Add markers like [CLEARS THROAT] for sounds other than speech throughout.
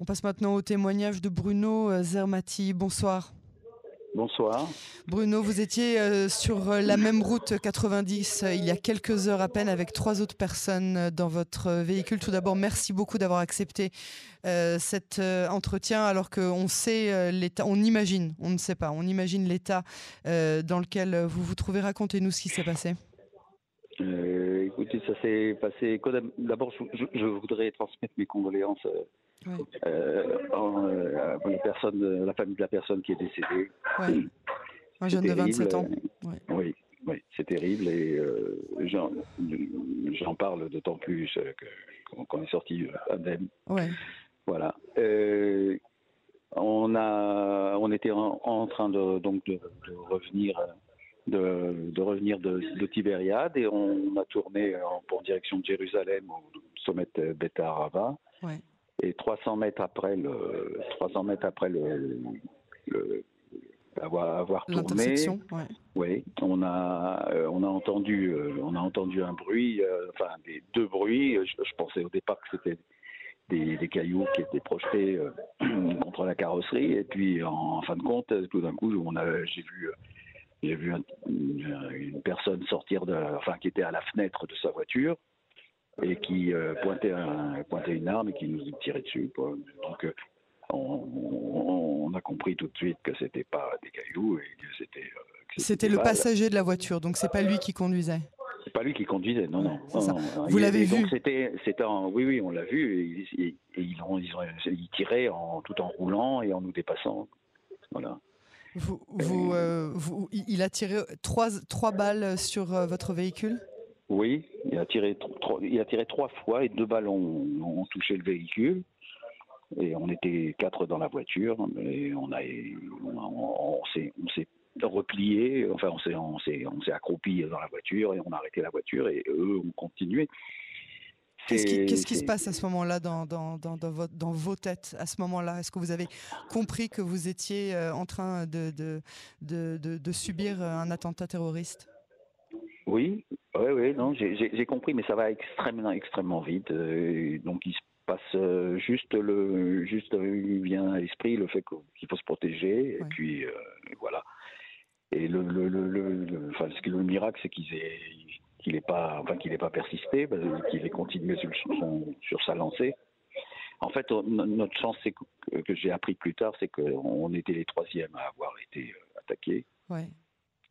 On passe maintenant au témoignage de Bruno Zermati. Bonsoir. Bonsoir. Bruno, vous étiez euh, sur euh, la même route 90 euh, il y a quelques heures à peine avec trois autres personnes dans votre véhicule. Tout d'abord, merci beaucoup d'avoir accepté cet entretien alors qu'on sait l'état, on imagine, on ne sait pas, on imagine l'état dans lequel vous vous trouvez. Racontez-nous ce qui s'est passé. Écoutez, ça s'est passé. D'abord, je, voudrais transmettre mes condoléances euh, euh, la, personne, la famille de la personne qui est décédée. Un jeune de 27 ans. Oui, oui c'est terrible et euh, j'en parle d'autant plus qu'on est sorti indemne. Ouais. Voilà. on a, on était en, train de donc de, revenir. De, de, revenir de, de, Tibériade et on a tourné en, direction de Jérusalem au sommet de Beta. Ouais. Et 300 mètres après le, 300 mètres après le, avoir, avoir tourné, ouais. oui, on a, euh, on a entendu, euh, on a entendu un bruit, euh, enfin des deux bruits. Je, pensais au départ que c'était des, des, cailloux qui étaient projetés [CLEARS THROAT] contre la carrosserie, et puis en, fin de compte, tout d'un coup, on a, j'ai vu, j'ai vu une, personne sortir de, enfin qui était à la fenêtre de sa voiture et qui euh, pointait, un, pointait, une arme et qui nous tirait dessus. Donc euh, on, on, a compris tout de suite que c'était pas des cailloux et que c'était. Euh, c'était le passager de la voiture, donc c'est pas lui qui conduisait. C'est pas lui qui conduisait, non, non. Vous l'avez vu C'était, c'était, oui, oui, on l'a vu. Et, ils, ont, ils, ont, ils, tiraient en, tout en roulant et en nous dépassant. Voilà. Vous, vous, vous, il a tiré trois, trois balles sur votre véhicule? Oui, il a tiré trois, il a tiré trois fois et deux ballons ont, touché le véhicule. Et on était quatre dans la voiture, et on a, on, s'est, replié, enfin on s'est, on s'est, on s'est accroupi dans la voiture et on a arrêté la voiture et eux ont continué. Qu'est-ce qui, se passe à ce moment-là dans, dans, dans, dans, vos têtes à ce moment-là? Est-ce que vous avez compris que vous étiez euh, en train de, de, de, de subir un attentat terroriste? Oui, oui, oui, non, j'ai compris, mais ça va extrêmement, extrêmement vite. Euh, donc il se passe euh, juste le, juste vient à l'esprit le fait qu'il faut se protéger, et puis euh, voilà. Et le, le, le, le, enfin, ce le miracle, c'est qu'il est qu'il pas, enfin qu'il n'ait pas persisté, bah, qu'il ait continué sur, sur sa lancée. En fait, notre chance, c'est que, que j'ai appris plus tard, c'est qu'on était les troisièmes à avoir été attaqués. Ouais.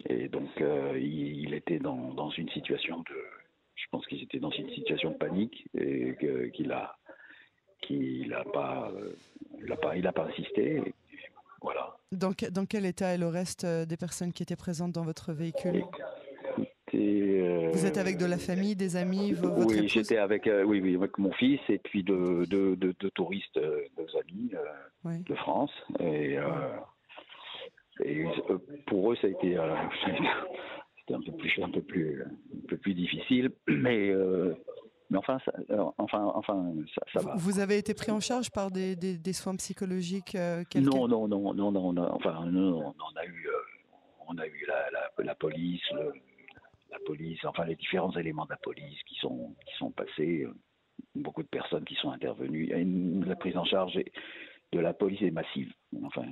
Et donc, euh, il, était dans, dans, une situation de. Je pense qu'il était dans une situation de panique et qu'il a. qu'il a pas, euh, il a pas, il a pas insisté. voilà. Dans, dans, quel état est le reste euh, des personnes qui étaient présentes dans votre véhicule? Vous êtes avec de la famille, des amis, votre Oui, j'étais avec, oui, oui, avec mon fils et puis de, de, de, touristes, nos amis de France. Et, et euh, pour eux, ça a été, euh, [LAUGHS] un peu plus, un peu plus, un peu plus difficile, mais. Euh, mais enfin, ça, enfin, enfin, ça, va. Vous avez été pris en charge par des, des, des soins psychologiques Non, non, non, non, non, non, enfin, non, on a eu, on a eu la, la, la police, la police, enfin les différents éléments de la police qui sont, qui sont passés, beaucoup de personnes qui sont intervenues. la prise en charge de la police est massive. Enfin,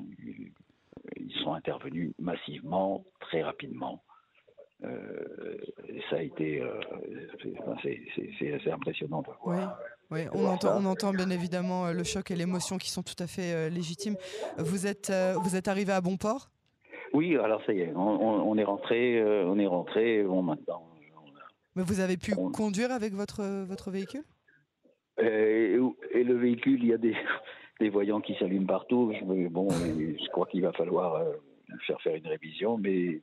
ils sont intervenus massivement, très rapidement. Euh, ça a été, euh, c'est assez impressionnant de voir. Oui, on, entend, on entend bien évidemment euh, le choc et l'émotion qui sont tout à fait légitimes. Vous êtes, vous êtes arrivé à bon port? Oui, alors ça y est, on, est rentré, on est rentré. Bon, maintenant. Mais vous avez pu conduire avec votre votre véhicule? Et, et, le véhicule, il y a des [LAUGHS] des voyants qui s'allument partout. Je, bon, je crois qu'il va falloir euh, faire faire une révision, mais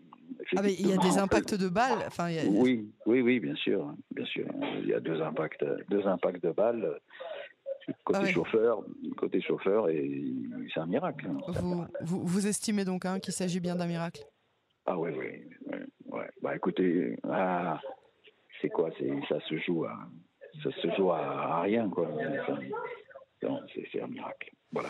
ah mais il y a des impacts de balles. Enfin, Oui, oui, oui, bien sûr, bien sûr. Il y a deux impacts, deux impacts de balles côté ah chauffeur, côté chauffeur, et c'est un miracle. Vous, vous, vous, estimez donc hein, qu'il s'agit bien d'un miracle? Ah oui, oui, ouais. Bah écoutez, ah, c'est quoi C'est ça se joue à, ça se joue à, rien quoi c'est un miracle. Voilà.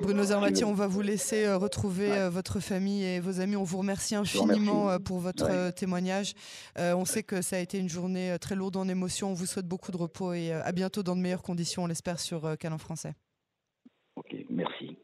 Bruno Zarmati, on va vous laisser euh, retrouver euh, votre famille et vos amis. On vous remercie infiniment euh, pour votre témoignage. on sait que ça a été une journée très lourde en émotions. On vous souhaite beaucoup de repos et à bientôt dans de meilleures conditions, on l'espère, sur Canon Français. Merci.